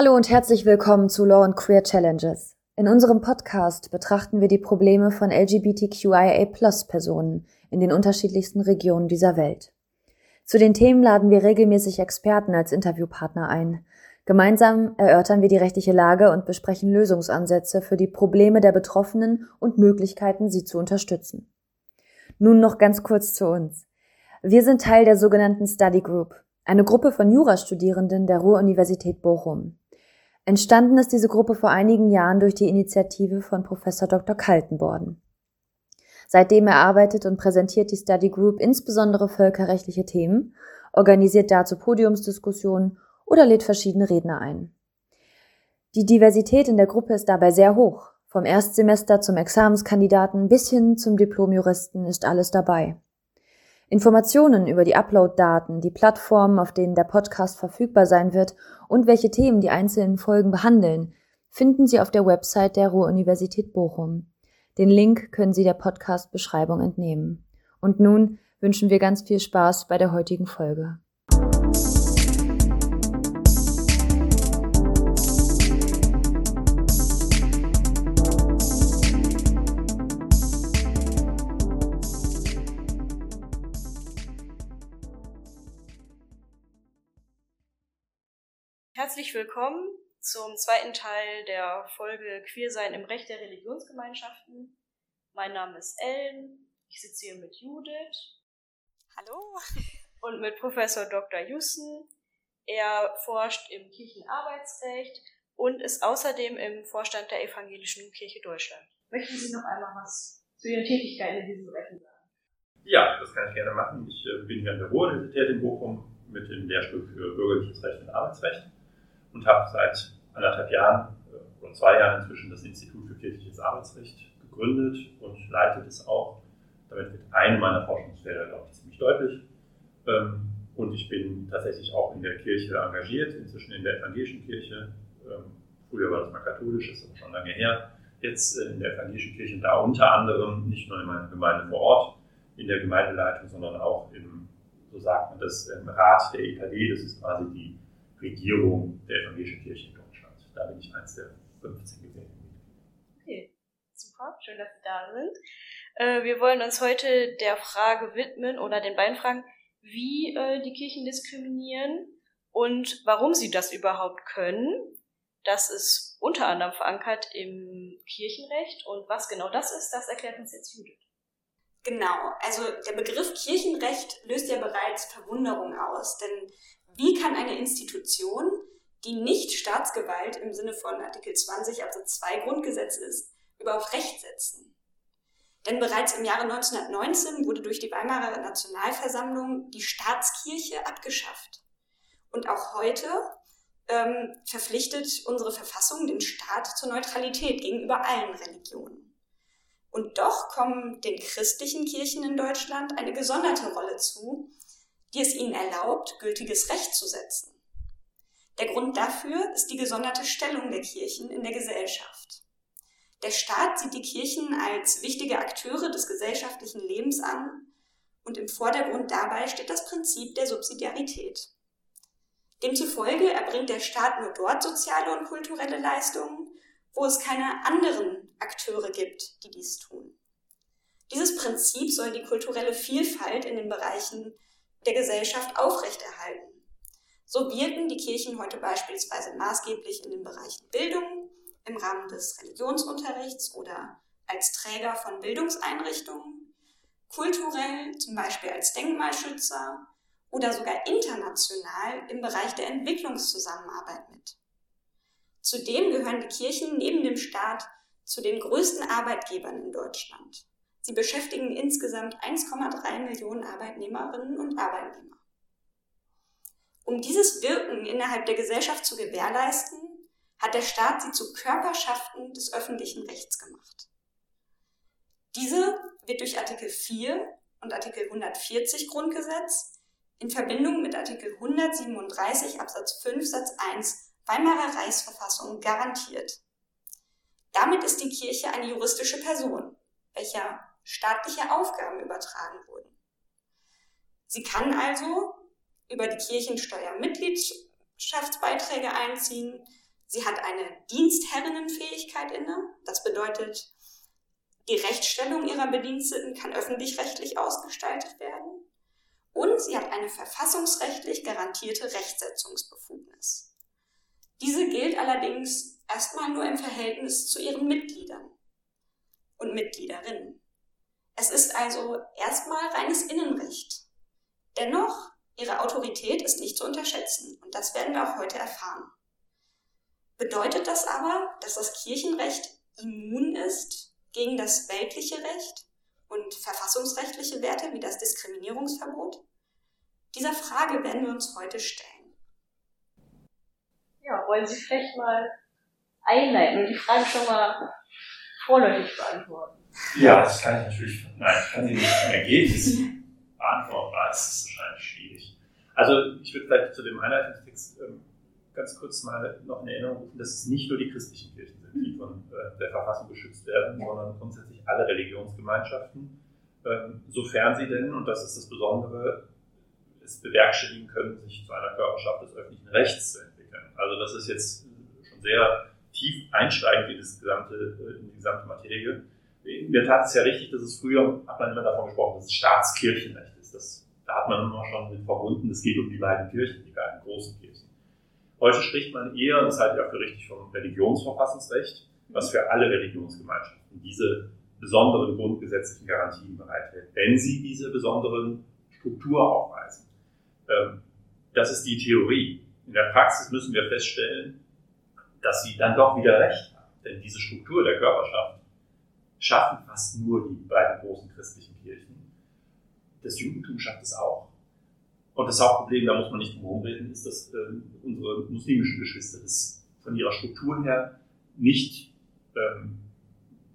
Hallo und herzlich willkommen zu Law and Queer Challenges. In unserem Podcast betrachten wir die Probleme von LGBTQIA-Plus-Personen in den unterschiedlichsten Regionen dieser Welt. Zu den Themen laden wir regelmäßig Experten als Interviewpartner ein. Gemeinsam erörtern wir die rechtliche Lage und besprechen Lösungsansätze für die Probleme der Betroffenen und Möglichkeiten, sie zu unterstützen. Nun noch ganz kurz zu uns. Wir sind Teil der sogenannten Study Group, eine Gruppe von Jurastudierenden der Ruhr-Universität Bochum. Entstanden ist diese Gruppe vor einigen Jahren durch die Initiative von Professor Dr. Kaltenborden. Seitdem erarbeitet und präsentiert die Study Group insbesondere völkerrechtliche Themen, organisiert dazu Podiumsdiskussionen oder lädt verschiedene Redner ein. Die Diversität in der Gruppe ist dabei sehr hoch. Vom Erstsemester zum Examenskandidaten bis hin zum Diplomjuristen ist alles dabei. Informationen über die Upload-Daten, die Plattformen, auf denen der Podcast verfügbar sein wird und welche Themen die einzelnen Folgen behandeln, finden Sie auf der Website der Ruhr-Universität Bochum. Den Link können Sie der Podcast-Beschreibung entnehmen. Und nun wünschen wir ganz viel Spaß bei der heutigen Folge. Herzlich willkommen zum zweiten Teil der Folge Queersein im Recht der Religionsgemeinschaften. Mein Name ist Ellen, ich sitze hier mit Judith. Hallo. Und mit Professor Dr. Jussen. Er forscht im Kirchenarbeitsrecht und ist außerdem im Vorstand der Evangelischen Kirche Deutschland. Möchten Sie noch einmal was zu Ihren Tätigkeiten in diesem Bereich sagen? Ja, das kann ich gerne machen. Ich äh, bin hier an der Ruhr-Universität in Bochum mit dem Lehrstuhl für Bürgerliches Recht und Arbeitsrecht und habe seit anderthalb Jahren äh, oder zwei Jahren inzwischen das Institut für kirchliches Arbeitsrecht gegründet und leite das auch. Damit wird eine meiner Forschungsfelder, glaube ich, ziemlich deutlich. Ähm, und ich bin tatsächlich auch in der Kirche engagiert, inzwischen in der evangelischen Kirche. Ähm, früher war das mal katholisch, ist aber schon lange her. Jetzt äh, in der evangelischen Kirche, da unter anderem nicht nur in meiner Gemeinde vor Ort, in der Gemeindeleitung, sondern auch im, so sagt man das, im Rat der EKD. Das ist quasi die Regierung der evangelischen Kirche in Deutschland. Da bin ich eins der 15 gewählten Okay, super, schön, dass Sie da sind. Äh, wir wollen uns heute der Frage widmen oder den beiden Fragen, wie äh, die Kirchen diskriminieren und warum sie das überhaupt können. Das ist unter anderem verankert im Kirchenrecht und was genau das ist, das erklärt uns jetzt Judith. Genau, also der Begriff Kirchenrecht löst ja bereits Verwunderung aus, denn wie kann eine Institution, die nicht Staatsgewalt im Sinne von Artikel 20 Absatz 2 Grundgesetz ist, überhaupt Recht setzen? Denn bereits im Jahre 1919 wurde durch die Weimarer Nationalversammlung die Staatskirche abgeschafft. Und auch heute ähm, verpflichtet unsere Verfassung den Staat zur Neutralität gegenüber allen Religionen. Und doch kommen den christlichen Kirchen in Deutschland eine gesonderte Rolle zu, die es ihnen erlaubt, gültiges Recht zu setzen. Der Grund dafür ist die gesonderte Stellung der Kirchen in der Gesellschaft. Der Staat sieht die Kirchen als wichtige Akteure des gesellschaftlichen Lebens an und im Vordergrund dabei steht das Prinzip der Subsidiarität. Demzufolge erbringt der Staat nur dort soziale und kulturelle Leistungen, wo es keine anderen Akteure gibt, die dies tun. Dieses Prinzip soll die kulturelle Vielfalt in den Bereichen der Gesellschaft aufrechterhalten. So wirken die Kirchen heute beispielsweise maßgeblich in den Bereichen Bildung, im Rahmen des Religionsunterrichts oder als Träger von Bildungseinrichtungen, kulturell zum Beispiel als Denkmalschützer oder sogar international im Bereich der Entwicklungszusammenarbeit mit. Zudem gehören die Kirchen neben dem Staat zu den größten Arbeitgebern in Deutschland. Sie beschäftigen insgesamt 1,3 Millionen Arbeitnehmerinnen und Arbeitnehmer. Um dieses Wirken innerhalb der Gesellschaft zu gewährleisten, hat der Staat sie zu Körperschaften des öffentlichen Rechts gemacht. Diese wird durch Artikel 4 und Artikel 140 Grundgesetz in Verbindung mit Artikel 137 Absatz 5 Satz 1 Weimarer Reichsverfassung garantiert. Damit ist die Kirche eine juristische Person, welcher staatliche Aufgaben übertragen wurden. Sie kann also über die Kirchensteuer Mitgliedschaftsbeiträge einziehen, Sie hat eine Dienstherrinnenfähigkeit inne. Das bedeutet, die Rechtsstellung ihrer Bediensteten kann öffentlich-rechtlich ausgestaltet werden. Und sie hat eine verfassungsrechtlich garantierte Rechtsetzungsbefugnis. Diese gilt allerdings erstmal nur im Verhältnis zu ihren Mitgliedern und Mitgliederinnen. Es ist also erstmal reines Innenrecht. Dennoch, ihre Autorität ist nicht zu unterschätzen und das werden wir auch heute erfahren. Bedeutet das aber, dass das Kirchenrecht immun ist gegen das weltliche Recht und verfassungsrechtliche Werte wie das Diskriminierungsverbot? Dieser Frage werden wir uns heute stellen. Ja, wollen Sie vielleicht mal einleiten und die Frage schon mal vorläufig beantworten? Ja, das kann ich natürlich, nein, ich kann sie nicht im Ergebnis beantworten, das ist wahrscheinlich schwierig. Also ich würde vielleicht zu dem Einleitungstext ähm, ganz kurz mal noch in Erinnerung rufen, dass es nicht nur die christlichen Kirchen sind, die von äh, der Verfassung geschützt werden, sondern grundsätzlich alle Religionsgemeinschaften, ähm, sofern sie denn, und das ist das Besondere, es bewerkstelligen können, sich zu einer Körperschaft des öffentlichen Rechts zu entwickeln. Also das ist jetzt schon sehr tief einsteigend in, das gesamte, äh, in die gesamte Materie. In der Tat ist ja richtig, dass es früher, hat man immer davon gesprochen, dass es Staatskirchenrecht ist. Das, da hat man immer schon mit verbunden, es geht um die beiden Kirchen, die beiden großen Kirchen. Heute spricht man eher, das halte ich auch für richtig, vom Religionsverfassungsrecht, was für alle Religionsgemeinschaften diese besonderen grundgesetzlichen Garantien bereithält, wenn sie diese besonderen Struktur aufweisen. Ähm, das ist die Theorie. In der Praxis müssen wir feststellen, dass sie dann doch wieder recht haben. Denn diese Struktur der Körperschaft schaffen fast nur die beiden großen christlichen Kirchen. Das Judentum schafft es auch. Und das Hauptproblem, da muss man nicht drum reden, ist, dass äh, unsere muslimischen Geschwister das von ihrer Struktur her nicht, ähm,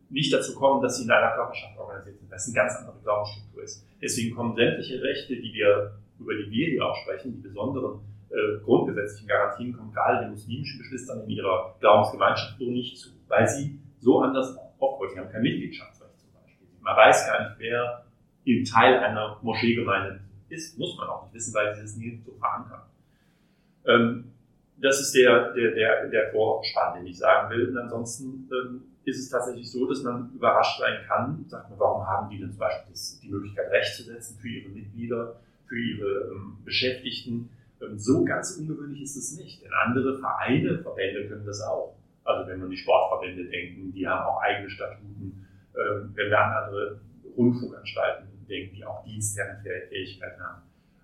nicht dazu kommen, dass sie in einer Körperschaft organisiert sind, weil es eine ganz andere Glaubensstruktur ist. Deswegen kommen sämtliche Rechte, die wir, über die wir hier auch sprechen, die besonderen äh, grundgesetzlichen Garantien, kommen gerade den muslimischen Geschwistern in ihrer Glaubensgemeinschaft so nicht zu, weil sie so anders aufgebaut Sie haben kein Mitgliedschaftsrecht zum Beispiel. Man weiß gar nicht, wer im Teil einer Moscheegemeinde ist, muss man auch nicht wissen, weil sie das nie so verankern. Ähm, das ist der, der, der, der Vorspann, den ich sagen will. Und ansonsten ähm, ist es tatsächlich so, dass man überrascht sein kann. Sagt man, warum haben die denn zum Beispiel das, die Möglichkeit, Recht zu setzen für ihre Mitglieder, für ihre ähm, Beschäftigten? Ähm, so ganz ungewöhnlich ist es nicht. Denn andere Vereine, Verbände können das auch. Also wenn man die Sportverbände denken, die haben auch eigene Statuten. Ähm, wenn wir an andere Rundfunkanstalten denken, die auch Dienstherrenfähigkeiten haben.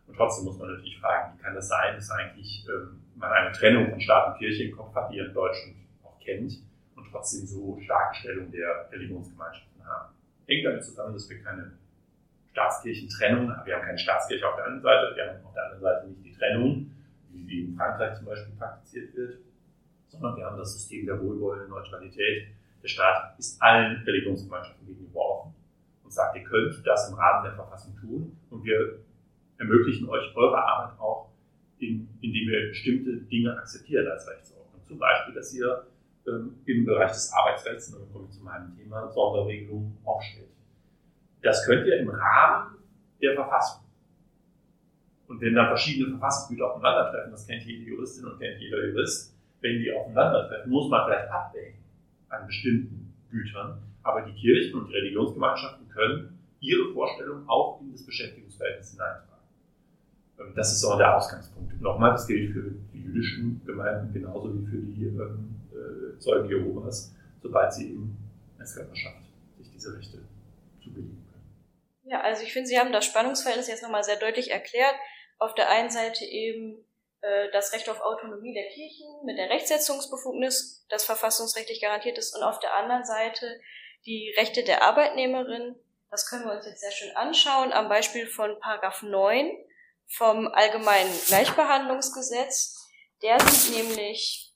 Und trotzdem muss man natürlich fragen, wie kann das sein, dass eigentlich ähm, man eine Trennung von Staat und Kirche im Kopf hat, die in Deutschland auch kennt, und trotzdem so starke Stellung der Religionsgemeinschaften haben. Hängt damit zusammen, dass wir keine Staatskirchentrennung haben. Wir haben keine Staatskirche auf der einen Seite, wir haben auf der anderen Seite nicht die Trennung, wie sie in Frankreich zum Beispiel praktiziert wird, sondern wir haben das System der wohlwollenden Neutralität. Der Staat ist allen Religionsgemeinschaften gegenüber offen und sagt, ihr könnt das im Rahmen der Verfassung tun und wir ermöglichen euch eure Arbeit auch, in, indem wir bestimmte Dinge akzeptieren als Rechtsordnung. Zum Beispiel, dass ihr ähm, im Bereich des Arbeitsrechts, und dann komme ich zu meinem Thema, Sonderregelungen aufstellt. Das könnt ihr im Rahmen der Verfassung. Und wenn dann verschiedene Verfassungsgüter aufeinandertreffen, das kennt jede Juristin und kennt jeder Jurist, wenn die aufeinandertreffen, muss man vielleicht abwägen an bestimmten Gütern, aber die Kirchen und die Religionsgemeinschaften können ihre Vorstellungen auch in das Beschäftigungsverhältnis hineintragen. Ähm, das ist so der Ausgangspunkt. Nochmal, das gilt für die jüdischen Gemeinden genauso wie für die ähm, äh, Zeugen Jehovas, sobald sie eben als Körperschaft sich diese Rechte zubilligen können. Ja, also ich finde, Sie haben das Spannungsverhältnis jetzt nochmal sehr deutlich erklärt. Auf der einen Seite eben äh, das Recht auf Autonomie der Kirchen mit der Rechtsetzungsbefugnis, das verfassungsrechtlich garantiert ist, und auf der anderen Seite die Rechte der Arbeitnehmerin. Das können wir uns jetzt sehr schön anschauen am Beispiel von Paragraph 9 vom Allgemeinen Gleichbehandlungsgesetz. Der sieht nämlich,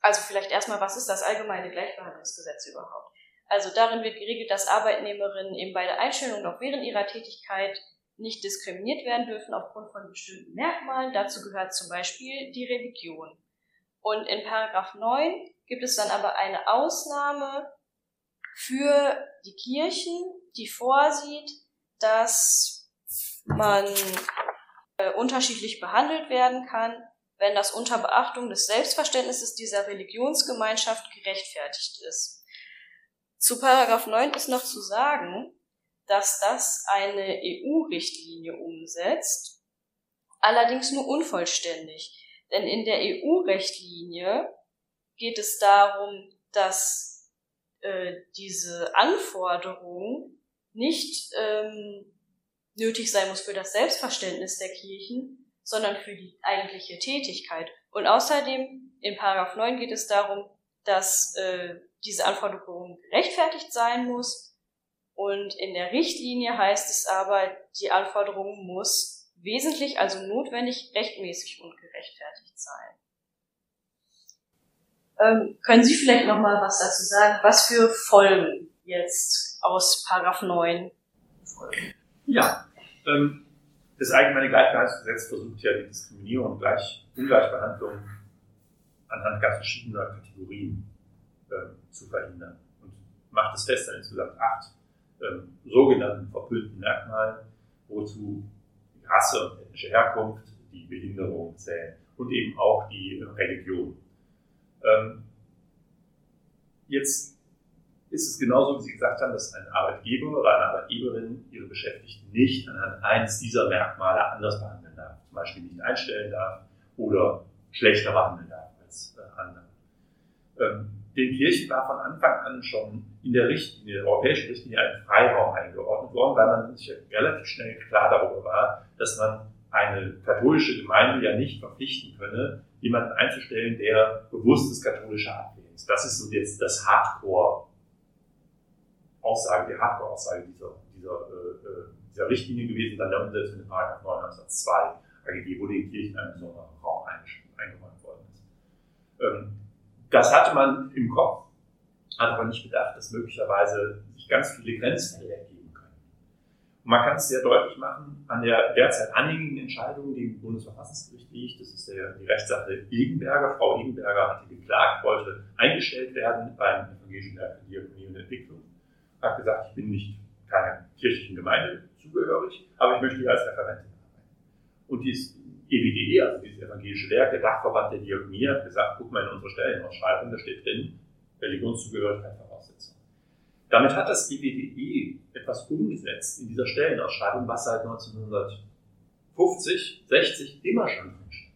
also vielleicht erstmal, was ist das Allgemeine Gleichbehandlungsgesetz überhaupt? Also darin wird geregelt, dass Arbeitnehmerinnen eben bei der Einstellung noch während ihrer Tätigkeit nicht diskriminiert werden dürfen aufgrund von bestimmten Merkmalen. Dazu gehört zum Beispiel die Religion. Und in Paragraph 9 gibt es dann aber eine Ausnahme für die Kirchen, die vorsieht, dass man äh, unterschiedlich behandelt werden kann, wenn das unter Beachtung des Selbstverständnisses dieser Religionsgemeinschaft gerechtfertigt ist. Zu Paragraph 9 ist noch zu sagen, dass das eine EU-Richtlinie umsetzt, allerdings nur unvollständig. Denn in der EU-Richtlinie geht es darum, dass äh, diese Anforderung nicht ähm, nötig sein muss für das Selbstverständnis der Kirchen, sondern für die eigentliche Tätigkeit. Und außerdem in Paragraph 9 geht es darum, dass äh, diese Anforderung gerechtfertigt sein muss. Und in der Richtlinie heißt es aber, die Anforderung muss wesentlich, also notwendig, rechtmäßig und gerechtfertigt sein. Ähm, können Sie vielleicht noch mal was dazu sagen, was für Folgen jetzt aus Paragraph 9 folgen? Ja, ähm, das Allgemeine Gleichbehandlungsgesetz versucht ja die Diskriminierung und Gleich Ungleichbehandlung anhand ganz verschiedener Kategorien äh, zu verhindern und macht es fest an insgesamt acht ähm, sogenannten verpönten Merkmalen, wozu Rasse und ethnische Herkunft, die Behinderung zählen und eben auch die Religion. Ähm, jetzt ist es genauso, wie Sie gesagt haben, dass ein Arbeitgeber oder eine Arbeitgeberin ihre Beschäftigten nicht anhand eines dieser Merkmale anders behandeln darf. Zum Beispiel nicht einstellen darf oder schlechter behandeln darf als äh, andere. Ähm, den Kirchen war von Anfang an schon in der Richtlinie, der europäischen Richtlinie, ein Freiraum eingeordnet worden, weil man sich relativ schnell klar darüber war, dass man eine katholische Gemeinde ja nicht verpflichten könne, jemanden einzustellen, der bewusst das Katholische ablehnt. Das ist so jetzt das Hardcore Aussage, die Hardcore-Aussage dieser, dieser, äh, äh, dieser Richtlinie gewesen, dann der Umsetzung in Paragraph 9 Absatz 2 AGG, wo den Kirchen ein besonderer Raum eingeräumt worden ist. Ähm, das hatte man im Kopf, hat aber nicht bedacht, dass möglicherweise sich ganz viele Grenzfälle ergeben können. Und man kann es sehr deutlich machen an der derzeit anhängigen Entscheidung, die im Bundesverfassungsgericht liegt. Das ist der, die Rechtssache Egenberger. Frau Egenberger hatte geklagt, wollte eingestellt werden beim Evangelischen Werk für Diakonie und Entwicklung habe gesagt, ich bin nicht keiner kirchlichen Gemeinde zugehörig, aber ich möchte hier als Referentin arbeiten. Und dieses EWDE, also dieses evangelische Werk, der Dachverband der Diakonie, hat gesagt, guck mal in unsere Stellenausschreibung, da steht drin, Religionszugehörigkeit Voraussetzung. Damit hat das EWDE etwas umgesetzt in dieser Stellenausschreibung, was seit 1950, 60 immer schon drin stand.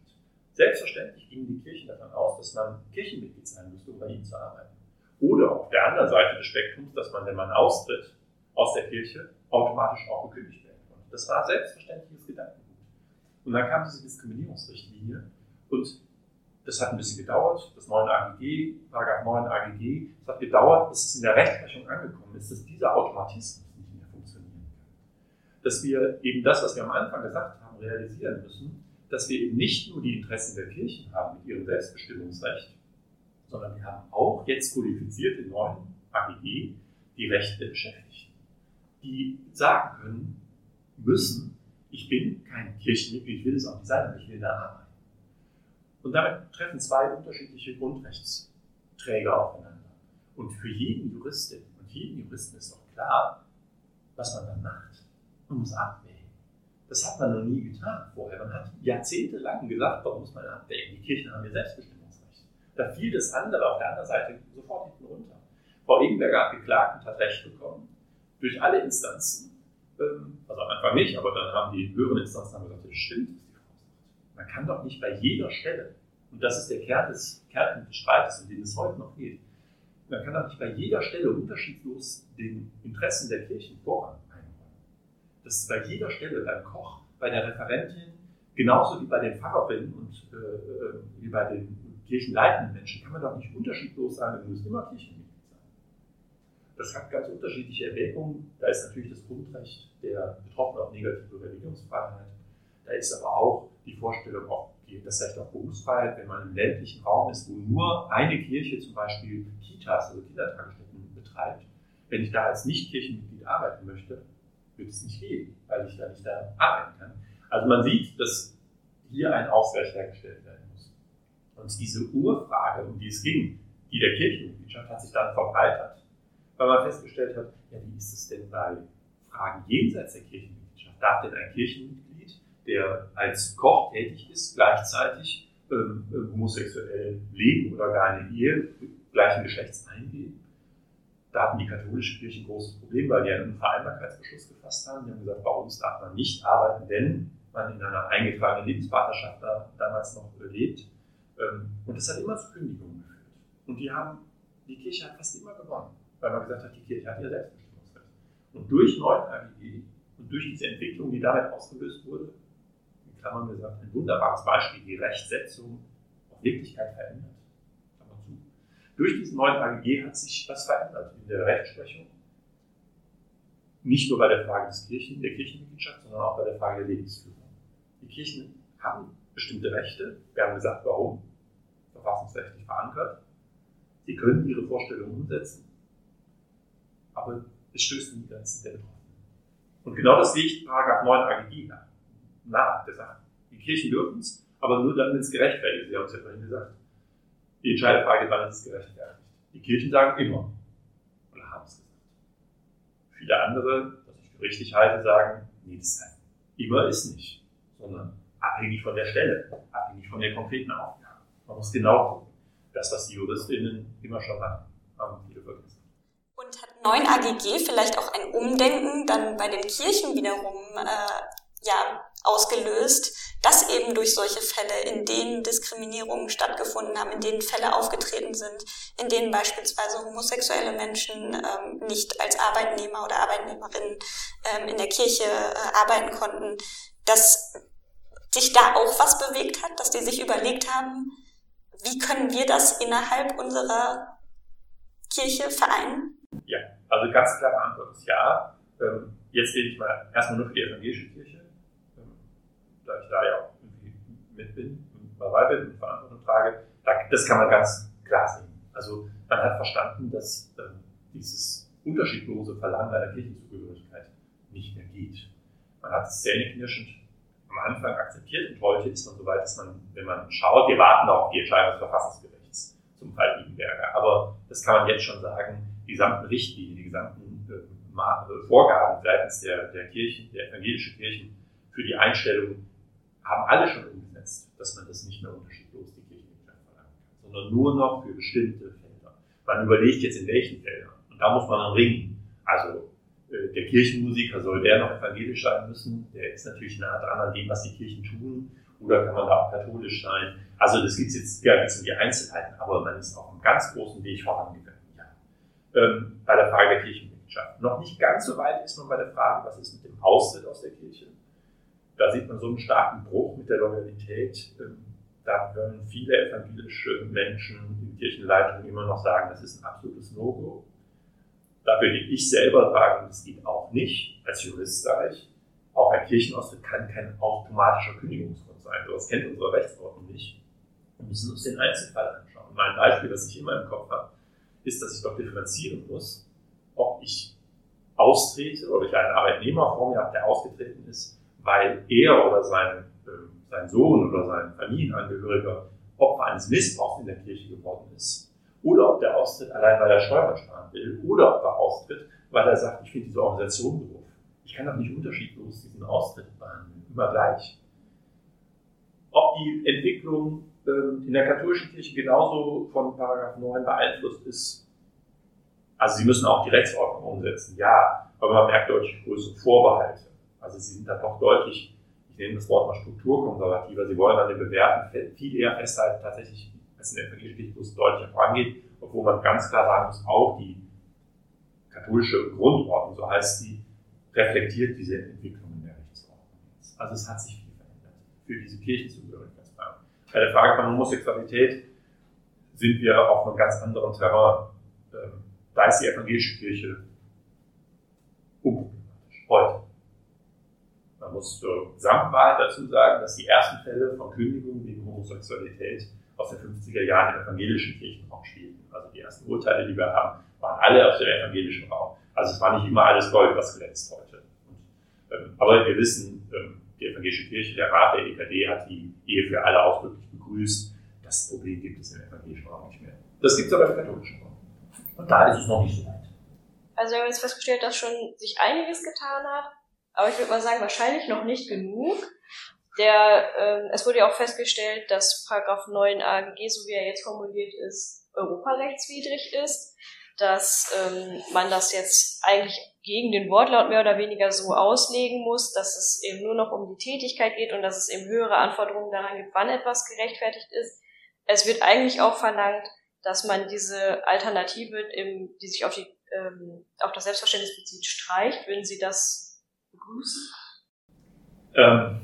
Selbstverständlich gingen die Kirchen davon aus, dass man Kirchenmitglied sein müsste, um bei ihnen zu arbeiten. Oder auf der anderen Seite des Spektrums, dass man, wenn man austritt aus der Kirche, automatisch auch gekündigt werden konnte. Das war selbstverständliches Gedankengut. Und dann kam diese Diskriminierungsrichtlinie und das hat ein bisschen gedauert, das 9 AGG, Paragraph 9 AGG, es hat gedauert, bis es in der Rechtsprechung angekommen ist, dass dieser Automatismus nicht mehr funktionieren kann. Dass wir eben das, was wir am Anfang gesagt haben, realisieren müssen, dass wir eben nicht nur die Interessen der Kirchen haben mit ihrem Selbstbestimmungsrecht, sondern wir haben auch jetzt kodifiziert in neuen AGG die Rechte der Beschäftigten, die sagen können, müssen, ich bin kein Kirchenmitglied, ich will es auch nicht sein, aber ich will da arbeiten. Und damit treffen zwei unterschiedliche Grundrechtsträger aufeinander. Und für jeden Juristin und jeden Juristen ist auch klar, was man dann macht. Man muss abwägen. Das hat man noch nie getan vorher. Man hat jahrzehntelang gesagt, warum muss man abwägen? Die Kirchen haben ja selbstbestimmt da fiel das andere auf der anderen Seite sofort hinten runter. Frau Egenberger hat geklagt und hat Recht bekommen. Durch alle Instanzen. Ähm, also am Anfang nicht, aber dann haben die höheren Instanzen gesagt, das stimmt, was die Frau sagt. Man kann doch nicht bei jeder Stelle, und das ist der Kern des, Kern des Streites, um den es heute noch geht, man kann doch nicht bei jeder Stelle unterschiedlos den Interessen der Kirchen Vorrang einräumen. Das ist bei jeder Stelle, beim Koch, bei der Referentin, genauso wie bei den Pfarrerinnen und äh, äh wie bei den kirchenleitenden Menschen kann man doch nicht unterschiedlos sagen, du musst immer sein. Das hat ganz unterschiedliche Erwägungen. Da ist natürlich das Grundrecht der Betroffenen auf negative Religionsfreiheit. Da ist aber auch die Vorstellung auf das Recht auf Berufsfreiheit, wenn man im ländlichen Raum ist, wo nur eine Kirche zum Beispiel Kitas, also Kindertagesstätten betreibt. Wenn ich da als Nicht-Kirchenmitglied arbeiten möchte, wird es nicht gehen, weil ich da nicht da arbeiten kann. Also man sieht, dass hier ein Ausgleich hergestellt wird. Und diese Urfrage, um die es ging, die der Kirchenmitgliedschaft, hat sich dann verbreitert, weil man festgestellt hat, ja, wie ist es denn bei Fragen jenseits der Kirchenmitgliedschaft? Darf denn ein Kirchenmitglied, der als Koch tätig ist, gleichzeitig ähm, homosexuell leben oder gar eine Ehe gleichen Geschlechts eingehen. Da hatten die katholische Kirche ein großes Problem, weil die einen Unvereinbarkeitsbeschluss gefasst haben. Die haben gesagt, bei uns darf man nicht arbeiten, wenn man in einer eingetragenen Lebenspartnerschaft da, damals noch lebt. Ähm, und das hat immer zu Kündigungen geführt. Und die haben, die Kirche hat fast immer gewonnen, weil man gesagt hat, die Kirche hat ihr Selbstbestimmungsrecht. Und durch 9 AGG und durch diese Entwicklung, die damit ausgelöst wurde, in Klammern gesagt, ein wunderbares Beispiel, die Rechtsetzung auf Wirklichkeit verändert. Klammer zu. Durch diesen neuen AGG hat sich was verändert in der Rechtsprechung. Nicht nur bei der Frage des Kirchen, der Kirchenmitgliedschaft, sondern auch bei der Frage der Lebensführung. Die Kirchen haben bestimmte Rechte. Wir haben gesagt, warum? Verfassungsrechtlich verankert. Sie können ihre Vorstellungen umsetzen. Aber es stößt in die Grenzen der Betroffenen. Und genau das legt Paragraph 9 AGG nach. Nach, der sagt, die Kirchen dürfen es, aber nur dann, wenn es gerechtfertigt ist. Sie haben es ja vorhin gesagt. Die entscheidende Frage ist, wann ist es gerechtfertigt? Die Kirchen sagen immer. Oder haben es gesagt. Viele andere, was ich für richtig halte, sagen, nee, das heißt, immer ist nicht sondern abhängig von der Stelle, abhängig von der konkreten Aufgabe. Man muss genau gucken. Das, was die JuristInnen immer schon hatten, haben viele vergessen. 9 AGG vielleicht auch ein Umdenken dann bei den Kirchen wiederum äh, ja, ausgelöst, dass eben durch solche Fälle, in denen Diskriminierungen stattgefunden haben, in denen Fälle aufgetreten sind, in denen beispielsweise homosexuelle Menschen ähm, nicht als Arbeitnehmer oder Arbeitnehmerinnen ähm, in der Kirche äh, arbeiten konnten, dass sich da auch was bewegt hat, dass die sich überlegt haben, wie können wir das innerhalb unserer Kirche vereinen? Ja, also ganz klare Antwort ist ja. Ähm, jetzt rede ich mal erstmal nur für die evangelische Kirche, ähm, da ich da ja auch irgendwie mit bin und dabei bin und Verantwortung trage. Das kann man ganz klar sehen. Also man hat verstanden, dass ähm, dieses unterschiedlose Verlangen einer Kirchenzugehörigkeit nicht mehr geht. Man hat es zähneknirschend am Anfang akzeptiert und heute ist man so weit, dass man, wenn man schaut, wir warten auf die Entscheidung des Verfassungsgerichts zum Fall Liebenberger. Aber das kann man jetzt schon sagen, die gesamten Richtlinien, die gesamten Vorgaben seitens der, der Kirchen, der evangelischen Kirchen für die Einstellung haben alle schon umgesetzt, dass man das nicht mehr unterschiedlos die Kirchenmitgliedschaft verlangen kann, sondern nur noch für bestimmte Felder. Man überlegt jetzt in welchen Feldern. Und da muss man dann ringen. Also äh, der Kirchenmusiker, soll der noch evangelisch sein müssen? Der ist natürlich nah dran an dem, was die Kirchen tun. Oder kann man da auch katholisch sein? Also das gibt jetzt ja jetzt um die Einzelheiten, aber man ist auf einem ganz großen Weg vorangegangen. Ähm, bei der Frage der Kirchenmitgliedschaft. Noch nicht ganz so weit ist man bei der Frage, was ist mit dem Austritt aus der Kirche? Da sieht man so einen starken Bruch mit der Loyalität. Ähm, da können viele evangelische Menschen in Kirchenleitungen immer noch sagen, das ist ein absolutes No-Go. Da würde ich selber sagen, das geht auch nicht. Als Jurist sage ich, auch ein Kirchenaustritt kann kein automatischer Kündigungsgrund sein. Das kennt unsere Rechtsordnung nicht. Wir müssen uns den Einzelfall anschauen. Mein Beispiel, das ich immer im Kopf habe, ist, dass ich doch differenzieren muss, ob ich austrete oder ich einen Arbeitnehmer vor mir habe, der ausgetreten ist, weil er oder sein, äh, sein Sohn oder sein Familienangehöriger Opfer eines Missbrauchs in der Kirche geworden ist oder ob der austritt allein, weil er Steuern sparen will, oder ob er austritt, weil er sagt, ich finde diese Organisation doof. Ich kann doch nicht unterschiedlos diesen Austritt behandeln, immer gleich. Ob die Entwicklung in der katholischen Kirche genauso von Paragraph 9 beeinflusst ist, also sie müssen auch die Rechtsordnung umsetzen, ja, aber man merkt deutlich größere Vorbehalte. Also sie sind da doch deutlich, ich nehme das Wort mal strukturkonservativer, sie wollen an den Bewährten viel eher festhalten, tatsächlich als in der evangelischen Kirche deutlicher vorangeht, obwohl man ganz klar sagen muss, auch die katholische Grundordnung, so heißt sie, reflektiert diese Entwicklung in der Rechtsordnung. Also es hat sich viel verändert für diese Kirchenzugehörigkeitsfrage. Bei der Frage von Homosexualität sind wir auf einem ganz anderen Terrain. Ähm, da ist die evangelische Kirche unproblematisch. Heute. Man muss zur Gesamtwahrheit dazu sagen, dass die ersten Fälle von Kündigung wegen Homosexualität aus den 50er Jahren im evangelischen Kirchenraum spielten. Also die ersten Urteile, die wir haben, waren alle aus dem evangelischen Raum. Also es war nicht immer alles Gold, was glänzt heute. Und, ähm, aber wir wissen, ähm, die evangelische Kirche, der Rat der EKD hat die Ehe für alle ausdrücklich begrüßt. Das Problem gibt es im evangelischen Raum nicht mehr. Das gibt es aber im katholischen Raum. Und da ist es noch nicht so weit. Also wir haben jetzt festgestellt, dass schon sich einiges getan hat, aber ich würde mal sagen, wahrscheinlich noch nicht genug. Der, ähm, es wurde ja auch festgestellt, dass Paragraph 9 AGG, so wie er jetzt formuliert ist, europarechtswidrig ist, dass ähm, man das jetzt eigentlich gegen den Wortlaut mehr oder weniger so auslegen muss, dass es eben nur noch um die Tätigkeit geht und dass es eben höhere Anforderungen daran gibt, wann etwas gerechtfertigt ist. Es wird eigentlich auch verlangt, dass man diese Alternative, im, die sich auf, die, ähm, auf das Selbstverständnis bezieht, streicht. Würden Sie das begrüßen? Ähm,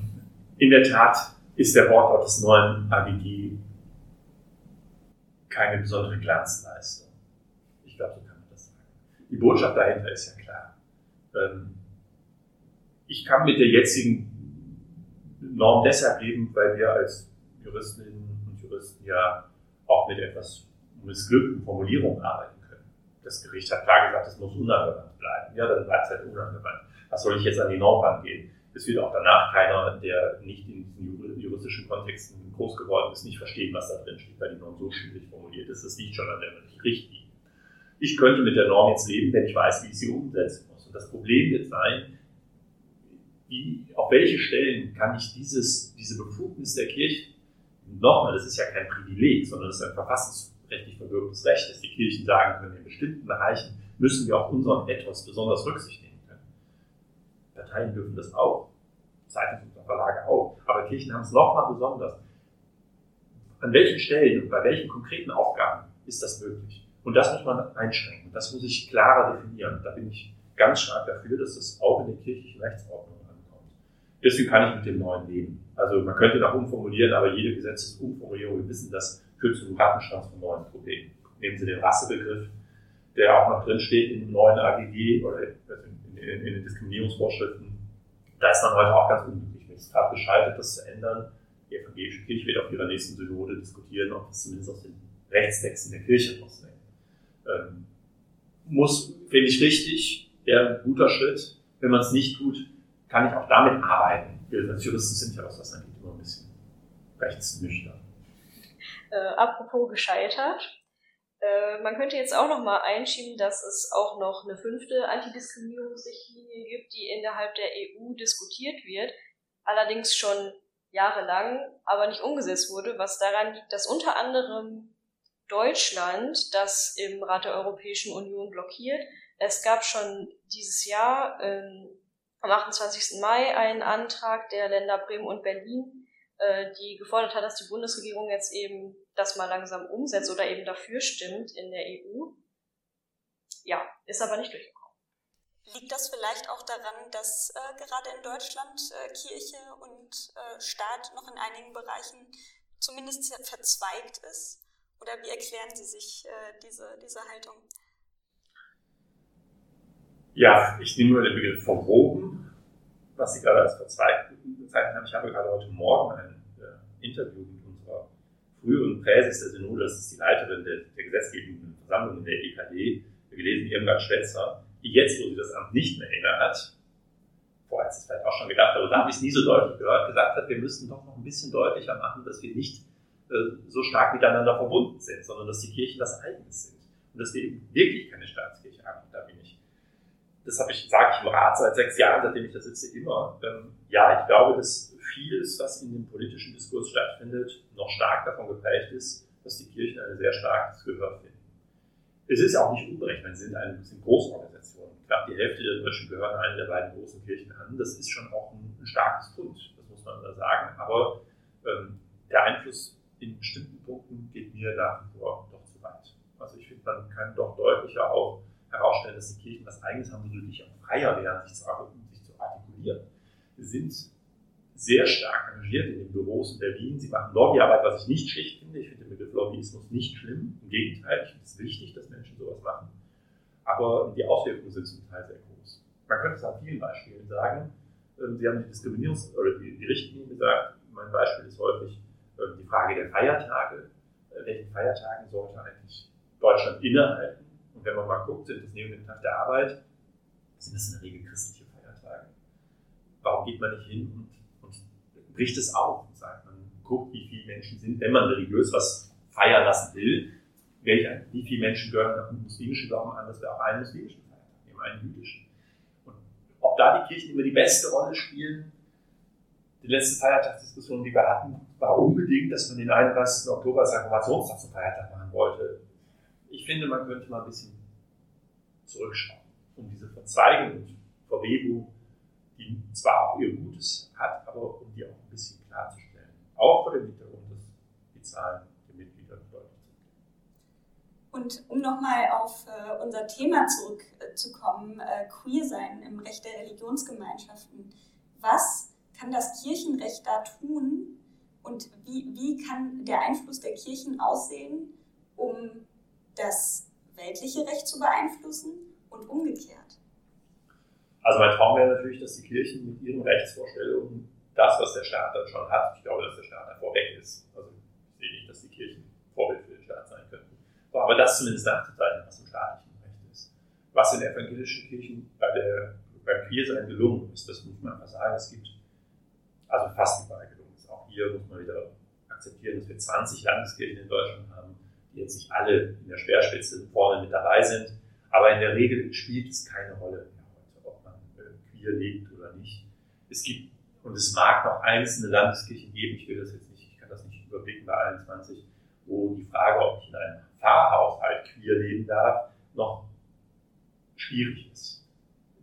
in der Tat ist der Wortlaut des neuen AGG keine besondere Glanzleistung. Ich glaube, so kann man das sagen. Die Botschaft dahinter ist ja klar. Ähm, ich kann mit der jetzigen Norm deshalb leben, weil wir als Juristinnen und Juristen ja auch mit etwas missglückten Formulierungen arbeiten können. Das Gericht hat klar gesagt, es muss unangewandt bleiben. Ja, dann bleibt es halt unangewandt. Was soll ich jetzt an die Norm rangehen? Es wird auch danach keiner, der nicht in diesen juristischen Kontexten groß geworden ist, nicht verstehen, was da drin steht, weil die Norm so schwierig formuliert ist. Das liegt schon an der Richtlinie. Ich könnte mit der Norm jetzt leben, wenn ich weiß, wie ich sie umsetzen muss. Und das Problem wird sein, wie, auf welche Stellen kann ich dieses, diese Befugnis der Kirche, nochmal, das ist ja kein Privileg, sondern das ist ein verfassungsrechtlich verwirktes Recht, dass die Kirchen sagen können, in bestimmten Bereichen müssen wir auf unseren Ethos besonders Rücksicht nehmen können. Parteien dürfen das auch, Zeitungen und Verlage auch, aber Kirchen haben es nochmal besonders. An welchen Stellen und bei welchen konkreten Aufgaben ist das möglich? Und das muss man einschränken. Das muss ich klarer definieren. Da bin ich ganz stark dafür, dass es auch in der kirchlichen Rechtsordnung ankommt. Deswegen kann ich mit dem neuen leben. Also man könnte noch umformulieren, aber jede Gesetzesumformulierung, wir wissen, das führt zu einem Rattenschwanz von neuen Problemen. Nehmen Sie den Rassebegriff, der auch noch drin steht im neuen AGG oder in, in, in den Diskriminierungsvorschriften. Da ist man heute auch ganz unglücklich mit. Es gerade gescheitert, das zu ändern. Die evangelische Kirche wird auf ihrer nächsten Synode diskutieren, ob das zumindest aus den Rechtstexten der Kirche rausnehmen ähm, muss, finde ich richtig, wäre ein guter Schritt. Wenn man es nicht tut, kann ich auch damit arbeiten. Juristen sind ja, was das angeht, immer ein bisschen rechtsnüchtern. Äh, apropos gescheitert. Äh, man könnte jetzt auch noch mal einschieben, dass es auch noch eine fünfte Antidiskriminierungsrichtlinie gibt, die innerhalb der EU diskutiert wird, allerdings schon jahrelang, aber nicht umgesetzt wurde, was daran liegt, dass unter anderem Deutschland das im Rat der Europäischen Union blockiert. Es gab schon dieses Jahr ähm, am 28. Mai einen Antrag der Länder Bremen und Berlin, äh, die gefordert hat, dass die Bundesregierung jetzt eben das mal langsam umsetzt oder eben dafür stimmt in der EU. Ja, ist aber nicht durchgekommen. Liegt das vielleicht auch daran, dass äh, gerade in Deutschland äh, Kirche und äh, Staat noch in einigen Bereichen zumindest verzweigt ist? Oder wie erklären Sie sich äh, diese, diese Haltung? Ja, ich nehme nur den Begriff verwoben, was Sie gerade als verzweigt bezeichnet haben. Ich habe gerade heute Morgen ein äh, Interview mit unserer früheren Präses der Synode, das ist die Leiterin der, der gesetzgebenden Versammlung in der EKD, gelesen, Irmgard Schwetzer, die jetzt, wo sie das Amt nicht mehr inne hat, vorher hat sie es vielleicht auch schon gedacht, aber da habe ich es nie so deutlich gehört, gesagt hat, wir müssten doch noch ein bisschen deutlicher machen, dass wir nicht so stark miteinander verbunden sind, sondern dass die Kirchen das Eigenes sind. Und dass wir eben wirklich keine Staatskirche haben. Da bin ich. Das habe ich, sage ich im Rat seit sechs Jahren, seitdem ich da sitze, immer. Ähm, ja, ich glaube, dass vieles, was in dem politischen Diskurs stattfindet, noch stark davon geprägt ist, dass die Kirchen ein sehr starkes Gehör finden. Es ist auch nicht unberechnet, sie sind eine sind Großorganisation. Knapp die Hälfte der Deutschen gehören einer der beiden großen Kirchen an. Das ist schon auch ein, starkes Grund, das muss man da sagen. Aber ähm, der Einfluss in bestimmten Punkten geht mir nach doch zu weit. Also ich finde, man kann doch deutlicher auch herausstellen, dass die Kirchen was Eigenes haben, sich auch freier werden, sich zu, artikulieren. Sie sind sehr stark engagiert in den Büros in Berlin. Sie machen Lobbyarbeit, was ich nicht schlicht finde. Ich finde den Begriff Lobbyismus nicht schlimm. Im Gegenteil, ich finde es wichtig, dass Menschen sowas machen. Aber die Auswirkungen sind zum Teil sehr groß. Man könnte es an vielen Beispielen sagen. Ähm, Sie haben die Diskriminierungs- oder die, die Richtlinie gesagt. Mein Beispiel ist häufig die Frage der Feiertage. Äh, welchen Feiertagen sollte eigentlich Deutschland innehalten? Und wenn man mal guckt, sind das neben dem Tag der Arbeit, sind das in der Regel christliche Feiertage. Warum geht man nicht hin und, und bricht es auf und sagt, man guckt, wie viele Menschen sind, wenn man religiös was feiern lassen will, welche, wie viele Menschen gehören nach dem muslimischen Glauben an, dass wir auch einen muslimischen Feiertag nehmen, einen jüdischen. Und ob da die Kirchen immer die beste Rolle spielen, die letzte Feiertagsdiskussion, die wir hatten, war unbedingt, dass man den 31. Oktober als Reformationstag zum Feiertag machen wollte. Ich finde, man könnte mal ein bisschen zurückschauen, um diese Verzweigung und Verwebung, die zwar auch ihr Gutes hat, aber um die auch ein bisschen klarzustellen. Auch vor dem Hintergrund, dass die Zahlen der Mitglieder deutlich sind. Und um nochmal auf äh, unser Thema zurückzukommen, äh, Queer sein im Recht der Religionsgemeinschaften. Was kann das Kirchenrecht da tun und wie, wie kann der Einfluss der Kirchen aussehen, um das weltliche Recht zu beeinflussen und umgekehrt? Also mein Traum wäre natürlich, dass die Kirchen mit ihren Rechtsvorstellungen das, was der Staat dann schon hat, ich glaube, dass der Staat davor weg ist. Also ich sehe nicht, dass die Kirchen Vorbild für den Staat sein könnten. So, aber das zumindest nachzuzeichnen, was im staatlichen Recht ist. Was in evangelischen Kirchen bei der, beim Queersein gelungen ist, das muss man einfach sagen. Es gibt also fast überall gelungen hier muss man wieder akzeptieren, dass wir 20 Landeskirchen in Deutschland haben, die jetzt nicht alle in der Speerspitze vorne mit dabei sind. Aber in der Regel spielt es keine Rolle mehr heute, ob man äh, queer lebt oder nicht. Es gibt, und es mag noch einzelne Landeskirchen geben, ich will das jetzt nicht, ich kann das nicht überblicken bei allen 20, wo die Frage, ob ich in einem Pfarrhaushalt queer leben darf, noch schwierig ist.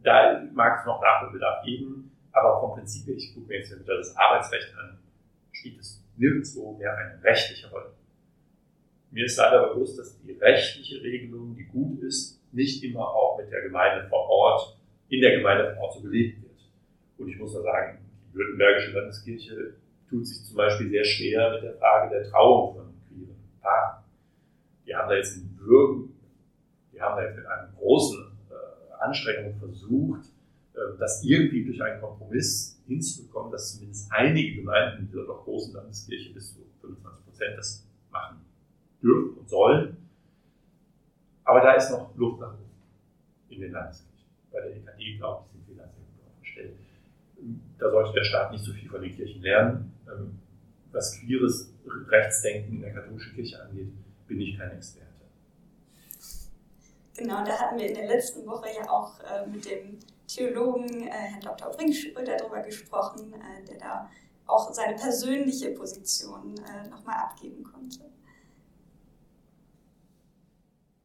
Da mag es noch Nachholbedarf geben. Aber vom Prinzip her, ich gucke mir jetzt wieder das Arbeitsrecht an, spielt es nirgendwo mehr eine rechtliche Rolle. Mir ist leider bewusst, dass die rechtliche Regelung, die gut ist, nicht immer auch mit der Gemeinde vor Ort, in der Gemeinde vor Ort so gelebt wird. Und ich muss da sagen, die Württembergische Landeskirche tut sich zum Beispiel sehr schwer mit der Frage der Trauung von queeren Paaren. Die haben da jetzt in Würgen, die haben da jetzt mit einer großen äh, Anstrengung versucht, das irgendwie durch einen Kompromiss hinzubekommen, dass zumindest einige Gemeinden in dieser doch großen Landeskirche bis zu 25 Prozent das machen dürfen und sollen. Aber da ist noch Luft nach oben in den Landeskirchen. Bei der EKD, glaube ich, sind wir da sehr gut aufgestellt. Da sollte der Staat nicht so viel von den Kirchen lernen. Ähm, was queeres Rechtsdenken in der katholischen Kirche angeht, bin ich kein Experte. Genau, da hatten wir in der letzten Woche ja auch äh, mit dem Theologen, äh, Herrn Dr. Bringschröder, darüber gesprochen, äh, der da auch seine persönliche Position äh, nochmal abgeben konnte.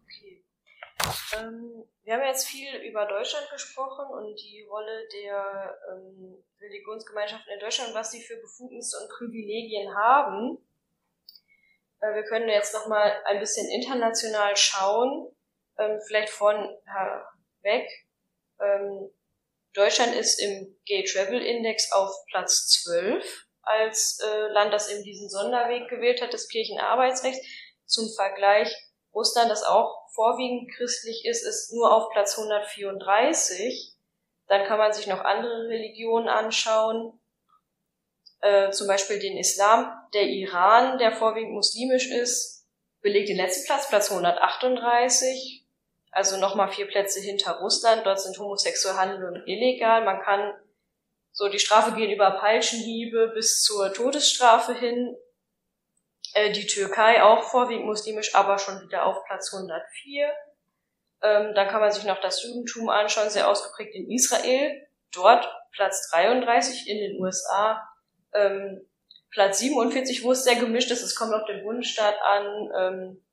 Okay. Ähm, wir haben jetzt viel über Deutschland gesprochen und die Rolle der ähm, Religionsgemeinschaften in Deutschland, was sie für Befugnisse und Privilegien haben. Äh, wir können jetzt nochmal ein bisschen international schauen, ähm, vielleicht von weg. Ähm, Deutschland ist im Gay Travel Index auf Platz 12 als äh, Land, das eben diesen Sonderweg gewählt hat des Kirchenarbeitsrechts. Zum Vergleich, Russland, das auch vorwiegend christlich ist, ist nur auf Platz 134. Dann kann man sich noch andere Religionen anschauen, äh, zum Beispiel den Islam. Der Iran, der vorwiegend muslimisch ist, belegt den letzten Platz, Platz 138 also nochmal vier Plätze hinter Russland. Dort sind homosexuelle Handlungen illegal. Man kann so die Strafe gehen über Peitschenhiebe bis zur Todesstrafe hin. Äh, die Türkei auch vorwiegend muslimisch, aber schon wieder auf Platz 104. Ähm, dann kann man sich noch das Judentum anschauen, sehr ausgeprägt in Israel. Dort Platz 33 in den USA. Ähm, Platz 47, wo es sehr gemischt ist, es kommt auf den Bundesstaat an. Ähm,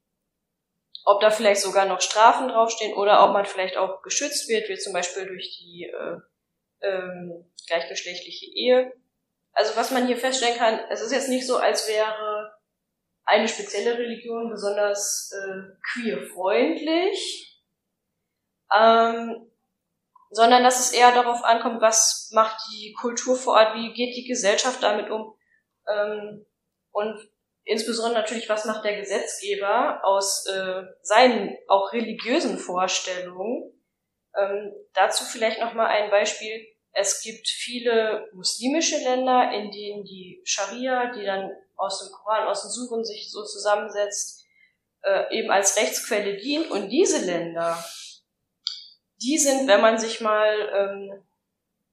ob da vielleicht sogar noch Strafen draufstehen oder ob man vielleicht auch geschützt wird, wie zum Beispiel durch die äh, ähm, gleichgeschlechtliche Ehe. Also was man hier feststellen kann, es ist jetzt nicht so, als wäre eine spezielle Religion besonders äh, queer-freundlich, ähm, sondern dass es eher darauf ankommt, was macht die Kultur vor Ort, wie geht die Gesellschaft damit um ähm, und insbesondere natürlich, was macht der Gesetzgeber aus äh, seinen auch religiösen Vorstellungen. Ähm, dazu vielleicht noch mal ein Beispiel. Es gibt viele muslimische Länder, in denen die Scharia, die dann aus dem Koran, aus dem Suchen sich so zusammensetzt, äh, eben als Rechtsquelle dient. Und diese Länder, die sind, wenn man sich mal ähm,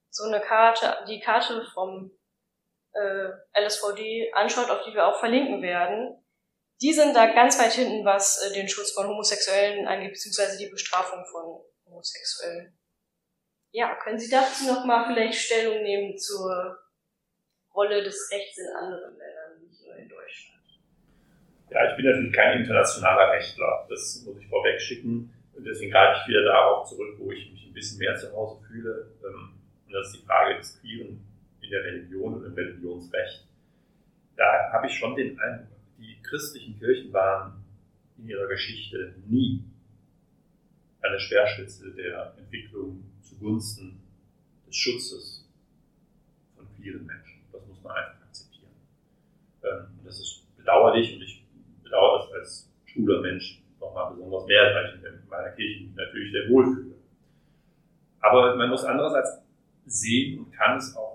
so eine Karte, die Karte vom äh, LSVD anschaut, auf die wir auch verlinken werden, die sind da ganz weit hinten, was äh, den Schutz von Homosexuellen angeht, beziehungsweise die Bestrafung von Homosexuellen. Ja, können Sie dazu noch mal vielleicht Stellung nehmen zur Rolle des Rechts in anderen Ländern, nicht nur in Deutschland? Ja, ich bin natürlich kein internationaler Rechtler, das muss ich vorweg schicken. Und deswegen greife ich wieder darauf zurück, wo ich mich ein bisschen mehr zu Hause fühle. Ähm, und das ist die Frage des Queeren der Religion und im Religionsrecht. Da habe ich schon den Eindruck, die christlichen Kirchen waren in ihrer Geschichte nie eine Speerspitze der Entwicklung zugunsten des Schutzes von queeren Menschen. Das muss man einfach akzeptieren. Ähm, das ist bedauerlich und ich bedauere das als schwuler Mensch nochmal besonders mehr, weil ich in meiner Kirche natürlich sehr wohlfühle. Aber man muss andererseits sehen und kann es auch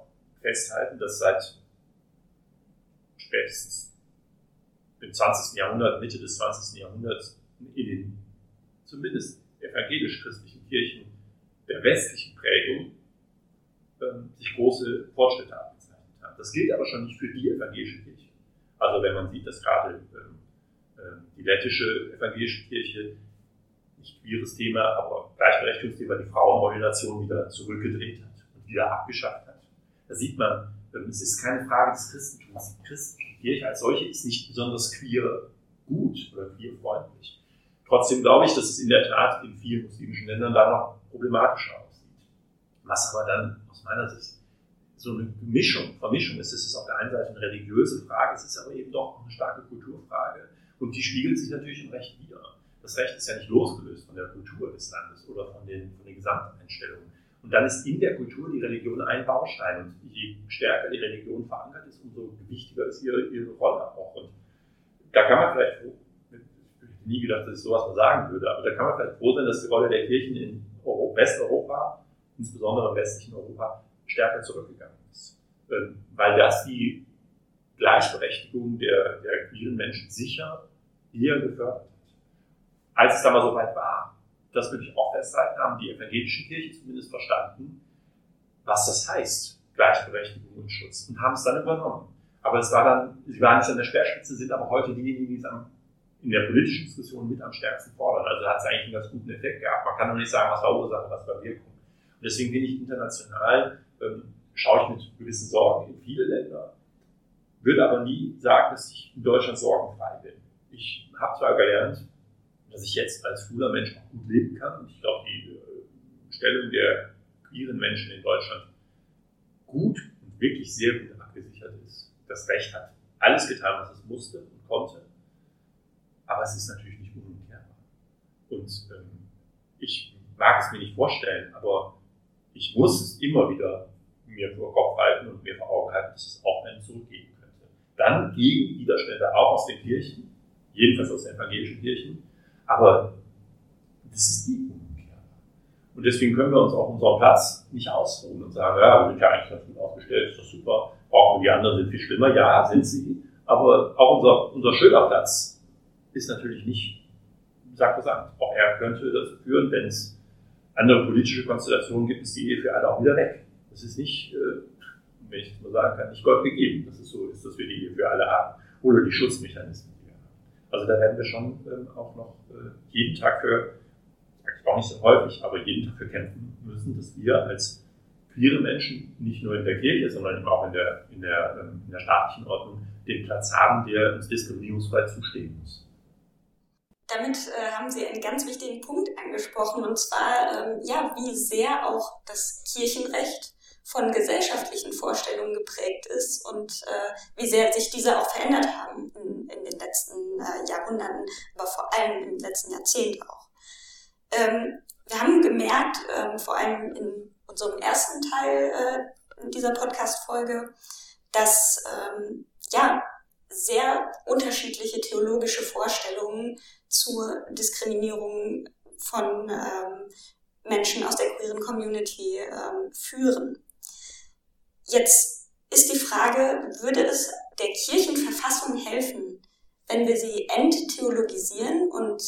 festhalten, dass seit spätestens im 20. Jahrhundert, Mitte des 20. Jahrhunderts, in den zumindest evangelisch-christlichen Kirchen der westlichen Prägung ähm, sich große Fortschritte abgezeichnet haben. Das gilt aber schon nicht für die evangelische Kirche. Also wenn man sieht, dass gerade ähm, äh, die lettische evangelische Kirche nicht queeres Thema, aber Gleichberechtigungsthema, die Frauenordination wieder zurückgedreht hat und wieder abgeschafft. Da sieht man, ähm, es ist keine Frage des Christentums. Die christliche Kirche als solche ist nicht besonders queer gut oder queerfreundlich. Trotzdem glaube ich, dass es in der Tat in vielen muslimischen Ländern da noch problematischer aussieht. Was aber dann aus meiner Sicht so eine Mischung, Vermischung ist. Es ist auf der einen Seite eine religiöse Frage, es ist aber eben doch eine starke Kulturfrage. Und die spiegelt sich natürlich im Recht wieder. Das Recht ist ja nicht losgelöst von der Kultur des Landes oder von den, von den Gesamteinstellungen. Und dann ist in der Kultur die Religion ein Baustein. Und je stärker die Religion verankert ist, umso gewichtiger ist ihre, ihre Rolle auch. Und da kann man vielleicht nie gedacht, dass ich sowas mal sagen würde. Aber da kann man vielleicht froh sein, dass die Rolle der Kirchen in Westeuropa, insbesondere im westlichen Europa, stärker zurückgegangen ist. Ähm, weil das die Gleichberechtigung der, der queeren Menschen sicher eher gefördert hat. Als es damals so weit war, das würde ich auch festhalten, haben die evangelischen Kirchen zumindest verstanden, was das heißt, Gleichberechtigung und Schutz, und haben es dann übernommen. Aber es war dann, sie waren nicht an der Speerspitze, sind aber heute diejenigen, die es am in der politischen Diskussion mit am stärksten fordern. Also hat es eigentlich einen ganz guten Effekt gehabt. Man kann noch nicht sagen, was war Ursache, was war Wirkung. Und deswegen bin ich international, ähm, schaue ich mit gewissen Sorgen in viele Länder, würde aber nie sagen, dass ich in Deutschland sorgenfrei bin. Ich habe zwar gelernt, dass ich jetzt als schwuler Mensch auch gut leben kann. Und ich glaube, die äh, Stellung der queeren Menschen in Deutschland gut und wirklich sehr gut abgesichert ist. Das Recht hat alles getan, was es musste und konnte aber es ist natürlich nicht unumkehrbar. Und ähm, ich mag es mir nicht vorstellen, aber ich muss es immer wieder mir vor Kopf halten und mir vor Augen halten, dass es auch einen zurückgeben könnte. Dann gegen Widerstände auch aus den Kirchen, jedenfalls aus den evangelischen Kirchen, aber das ist nie unumkehrbar. Und deswegen können wir uns auf unserem Platz nicht ausruhen und sagen, ja, wir sind ja eigentlich ganz gut aufgestellt, ist doch super, brauchen wir die anderen, sind viel schlimmer. Ja, sind sie, aber auch unser, unser schöner Platz ist natürlich nicht sakrosankt. Auch er könnte dazu führen, wenn es andere politische Konstellationen gibt, ist die Ehe für alle auch wieder weg. Das ist nicht, äh, wenn ich das mal sagen kann, nicht Gott gegeben, dass es so ist, dass wir die Ehe für alle haben. Oder die Schutzmechanismen, die. Also da werden wir schon ähm, auch noch äh, jeden Tag für, ich auch nicht so häufig, aber jeden Tag für kämpfen müssen, dass wir als queere Menschen, nicht nur in der Kirche, sondern eben auch in der, in der, ähm, in der staatlichen Ordnung, den Platz haben, der uns diskriminierungsfrei zustehen muss. Damit äh, haben Sie einen ganz wichtigen Punkt angesprochen, und zwar, ähm, ja, wie sehr auch das Kirchenrecht von gesellschaftlichen Vorstellungen geprägt ist und äh, wie sehr sich diese auch verändert haben in, in den letzten äh, Jahrhunderten, aber vor allem im letzten Jahrzehnt auch. Ähm, wir haben gemerkt, ähm, vor allem in unserem ersten Teil äh, dieser Podcast-Folge, dass ähm, ja sehr unterschiedliche theologische Vorstellungen zur Diskriminierung von ähm, Menschen aus der queeren Community ähm, führen. Jetzt ist die Frage, würde es der Kirchenverfassung helfen, wenn wir sie enttheologisieren und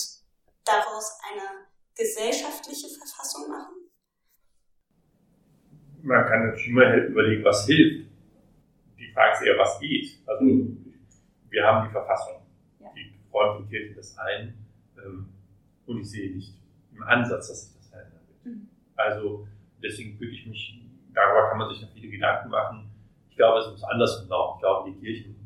daraus eine gesellschaftliche Verfassung machen? Man kann natürlich immer überlegen, was hilft. Die Frage ist eher, was geht. Also wir haben die Verfassung räumt die Kirche das ein. Ähm, und ich sehe nicht im Ansatz, dass sich das verändern wird. Mhm. Also deswegen würde ich mich, darüber kann man sich noch viele Gedanken machen. Ich glaube, es muss andersrum laufen. Ich glaube, die Kirchen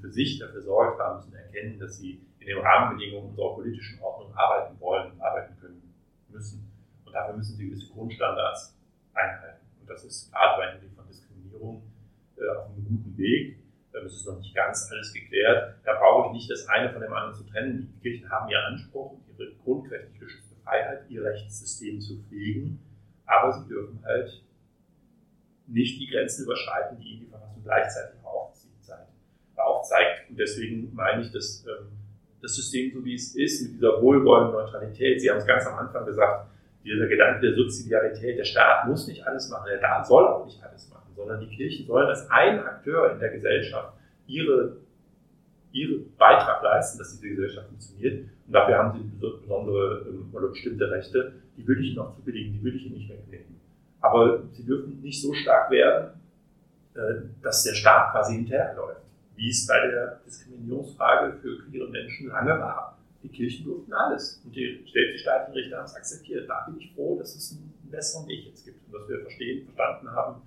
für sich dafür Sorge tragen, müssen erkennen, dass sie in den Rahmenbedingungen unserer politischen Ordnung arbeiten wollen, arbeiten können müssen. Und dafür müssen sie gewisse Grundstandards einhalten. Und das ist gerade bei Hinblick von Diskriminierung äh, auf einem guten Weg. Das ist noch nicht ganz alles geklärt. Da brauche ich nicht das eine von dem anderen zu trennen. Die Kirchen haben ihren Anspruch, ihre grundrechtlich geschützte Freiheit, ihr Rechtssystem zu pflegen, aber sie dürfen halt nicht die Grenzen überschreiten, die ihnen die Verfassung gleichzeitig aufzeigt. Und deswegen meine ich, dass ähm, das System, so wie es ist, mit dieser wohlwollenden Neutralität, Sie haben es ganz am Anfang gesagt, dieser Gedanke der Subsidiarität, der Staat muss nicht alles machen, der Staat soll auch nicht alles machen, sondern die Kirchen sollen als ein Akteur in der Gesellschaft ihre, ihren Beitrag leisten, dass diese Gesellschaft funktioniert. Und dafür haben sie besondere ähm, oder bestimmte Rechte, die will ich ihnen auch zubilligen, die will ich ihnen nicht wegnehmen. Aber sie dürfen nicht so stark werden, äh, dass der Staat quasi hinterherläuft, wie es bei der Diskriminierungsfrage für queere Menschen lange war. Die Kirchen durften alles und die staatlichen Richter haben es akzeptiert. Da bin ich froh, dass es einen besseren Weg jetzt gibt und dass wir verstehen, verstanden haben,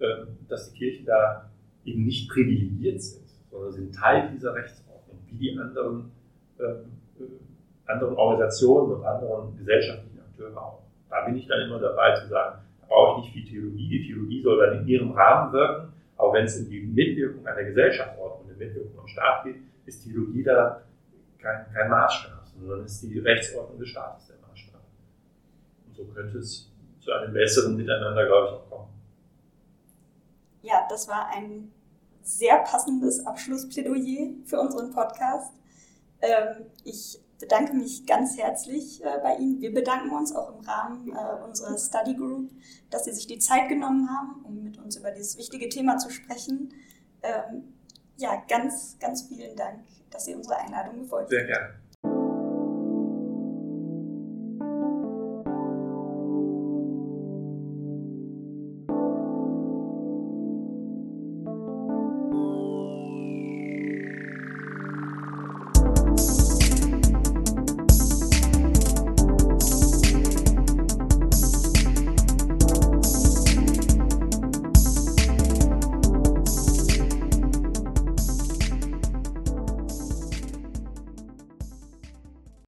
ähm, dass die Kirchen da eben nicht privilegiert sind, sondern sind Teil dieser Rechtsordnung, wie die anderen, ähm, äh, anderen Organisationen und anderen gesellschaftlichen Akteure auch. Da bin ich dann immer dabei zu sagen, brauche ich nicht viel Theologie. Die Theologie soll dann in ihrem Rahmen wirken, aber wenn es um die Mitwirkung einer Gesellschaftsordnung, Mitwirkung am Staat geht, ist Theologie da kein, kein Maßstab, sondern ist die Rechtsordnung des Staates der Maßstab. Und so könnte es zu einem besseren Miteinander, glaube ich, auch kommen. Ja, das war ein sehr passendes Abschlussplädoyer für unseren Podcast. Ähm, ich bedanke mich ganz herzlich äh, bei Ihnen. Wir bedanken uns auch im Rahmen äh, unserer Study Group, dass Sie sich die Zeit genommen haben, um mit uns über dieses wichtige Thema zu sprechen. Ja, ganz, ganz vielen Dank, dass Sie unserer Einladung gefolgt sind. Sehr gerne.